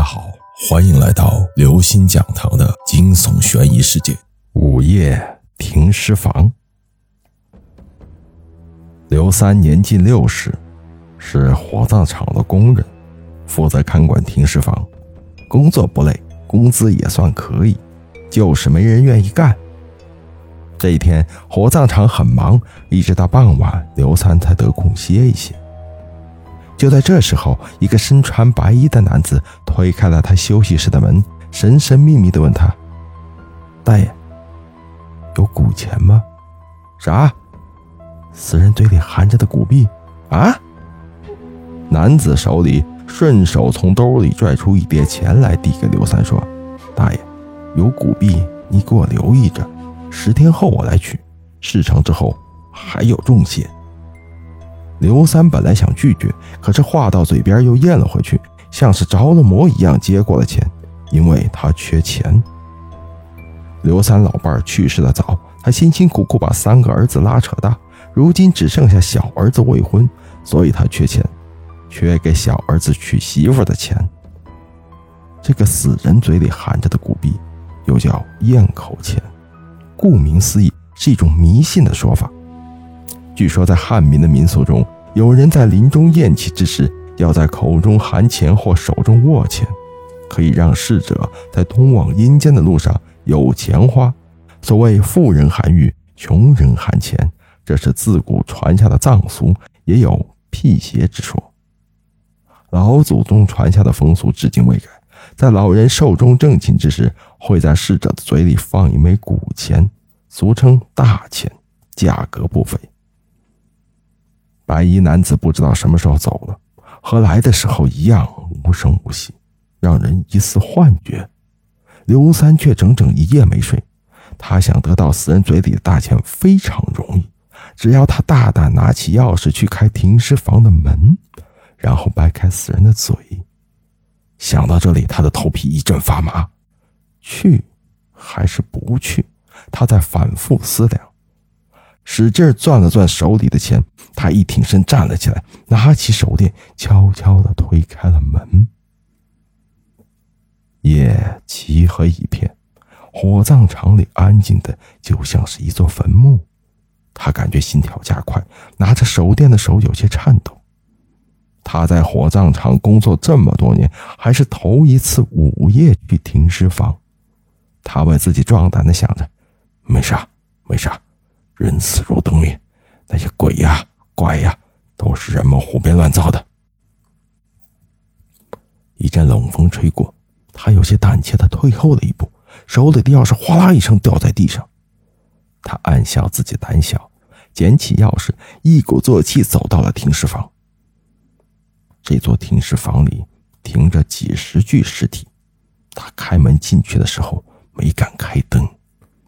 家好，欢迎来到刘星讲堂的惊悚悬疑世界。午夜停尸房。刘三年近六十，是火葬场的工人，负责看管停尸房，工作不累，工资也算可以，就是没人愿意干。这一天，火葬场很忙，一直到傍晚，刘三才得空歇一歇。就在这时候，一个身穿白衣的男子推开了他休息室的门，神神秘秘地问他：“大爷，有古钱吗？啥？死人嘴里含着的古币啊？”男子手里顺手从兜里拽出一叠钱来，递给刘三说：“大爷，有古币，你给我留意着，十天后我来取。事成之后，还有重谢。”刘三本来想拒绝，可是话到嘴边又咽了回去，像是着了魔一样接过了钱，因为他缺钱。刘三老伴去世的早，他辛辛苦苦把三个儿子拉扯大，如今只剩下小儿子未婚，所以他缺钱，缺给小儿子娶媳妇的钱。这个死人嘴里含着的古币，又叫咽口钱，顾名思义，是一种迷信的说法。据说，在汉民的民俗中，有人在临终咽气之时，要在口中含钱或手中握钱，可以让逝者在通往阴间的路上有钱花。所谓“富人含玉，穷人含钱”，这是自古传下的藏俗，也有辟邪之说。老祖宗传下的风俗至今未改，在老人寿终正寝之时，会在逝者的嘴里放一枚古钱，俗称大钱，价格不菲。白衣男子不知道什么时候走了，和来的时候一样无声无息，让人一丝幻觉。刘三却整整一夜没睡。他想得到死人嘴里的大钱非常容易，只要他大胆拿起钥匙去开停尸房的门，然后掰开死人的嘴。想到这里，他的头皮一阵发麻。去还是不去？他在反复思量。使劲攥了攥手里的钱，他一挺身站了起来，拿起手电，悄悄地推开了门。夜漆黑一片，火葬场里安静的就像是一座坟墓。他感觉心跳加快，拿着手电的手有些颤抖。他在火葬场工作这么多年，还是头一次午夜去停尸房。他为自己壮胆的想着：“没啥，没啥。”人死如灯灭，那些鬼呀、怪呀，都是人们胡编乱造的。一阵冷风吹过，他有些胆怯的退后了一步，手里的钥匙哗啦一声掉在地上。他暗笑自己胆小，捡起钥匙，一鼓作气走到了停尸房。这座停尸房里停着几十具尸体，他开门进去的时候没敢开灯，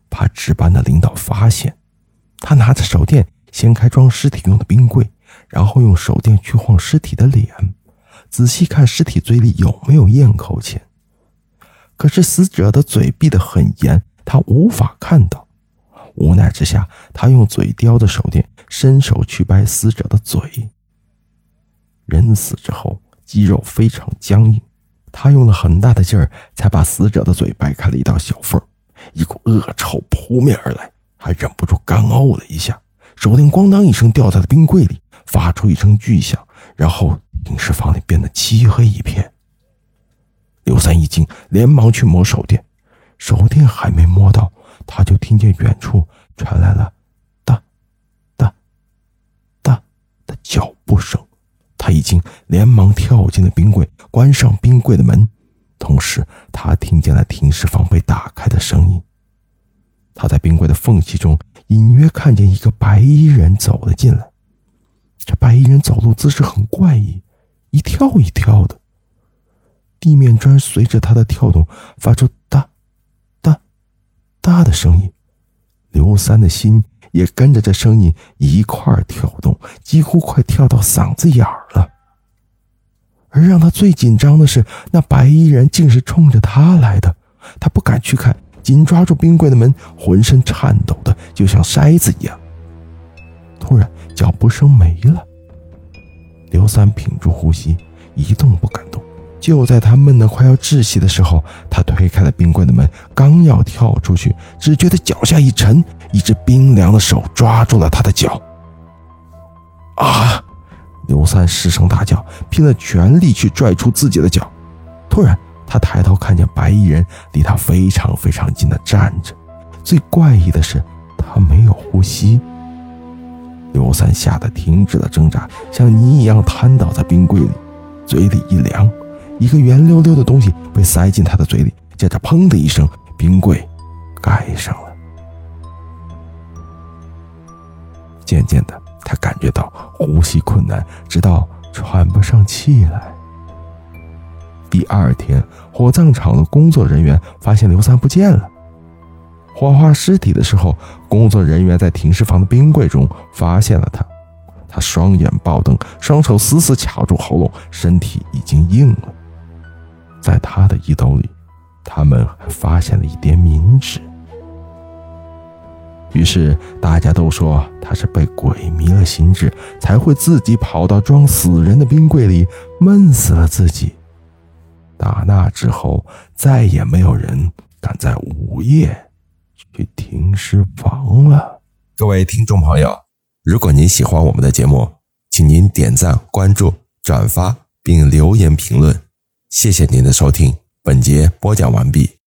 怕值班的领导发现。他拿着手电，掀开装尸体用的冰柜，然后用手电去晃尸体的脸，仔细看尸体嘴里有没有咽口钱。可是死者的嘴闭得很严，他无法看到。无奈之下，他用嘴叼着手电，伸手去掰死者的嘴。人死之后，肌肉非常僵硬，他用了很大的劲儿，才把死者的嘴掰开了一道小缝，一股恶臭扑面而来。还忍不住干呕了一下，手电咣当一声掉在了冰柜里，发出一声巨响，然后停尸房里变得漆黑一片。刘三一惊，连忙去摸手电，手电还没摸到，他就听见远处传来了哒哒哒的脚步声。他一惊，连忙跳进了冰柜，关上冰柜的门，同时他听见了停尸房被打开的声音。他在冰柜的缝隙中隐约看见一个白衣人走了进来。这白衣人走路姿势很怪异，一跳一跳的。地面砖随着他的跳动发出哒哒哒的声音，刘三的心也跟着这声音一块跳动，几乎快跳到嗓子眼儿了。而让他最紧张的是，那白衣人竟是冲着他来的，他不敢去看。紧抓住冰柜的门，浑身颤抖的就像筛子一样。突然，脚步声没了。刘三屏住呼吸，一动不敢动，就在他闷得快要窒息的时候，他推开了冰柜的门，刚要跳出去，只觉得脚下一沉，一只冰凉的手抓住了他的脚。啊！刘三失声大叫，拼了全力去拽出自己的脚。突然，他抬头看见白衣人离他非常非常近的站着，最怪异的是，他没有呼吸。刘三吓得停止了挣扎，像泥一样瘫倒在冰柜里，嘴里一凉，一个圆溜溜的东西被塞进他的嘴里，接着砰的一声，冰柜盖上了。渐渐的，他感觉到呼吸困难，直到喘不上气来。第二天，火葬场的工作人员发现刘三不见了。火化尸体的时候，工作人员在停尸房的冰柜中发现了他。他双眼爆瞪，双手死死卡住喉咙，身体已经硬了。在他的衣兜里，他们还发现了一叠冥纸。于是大家都说他是被鬼迷了心智，才会自己跑到装死人的冰柜里闷死了自己。打那之后，再也没有人敢在午夜。去停尸房了。各位听众朋友，如果您喜欢我们的节目，请您点赞、关注、转发并留言评论。谢谢您的收听，本节播讲完毕。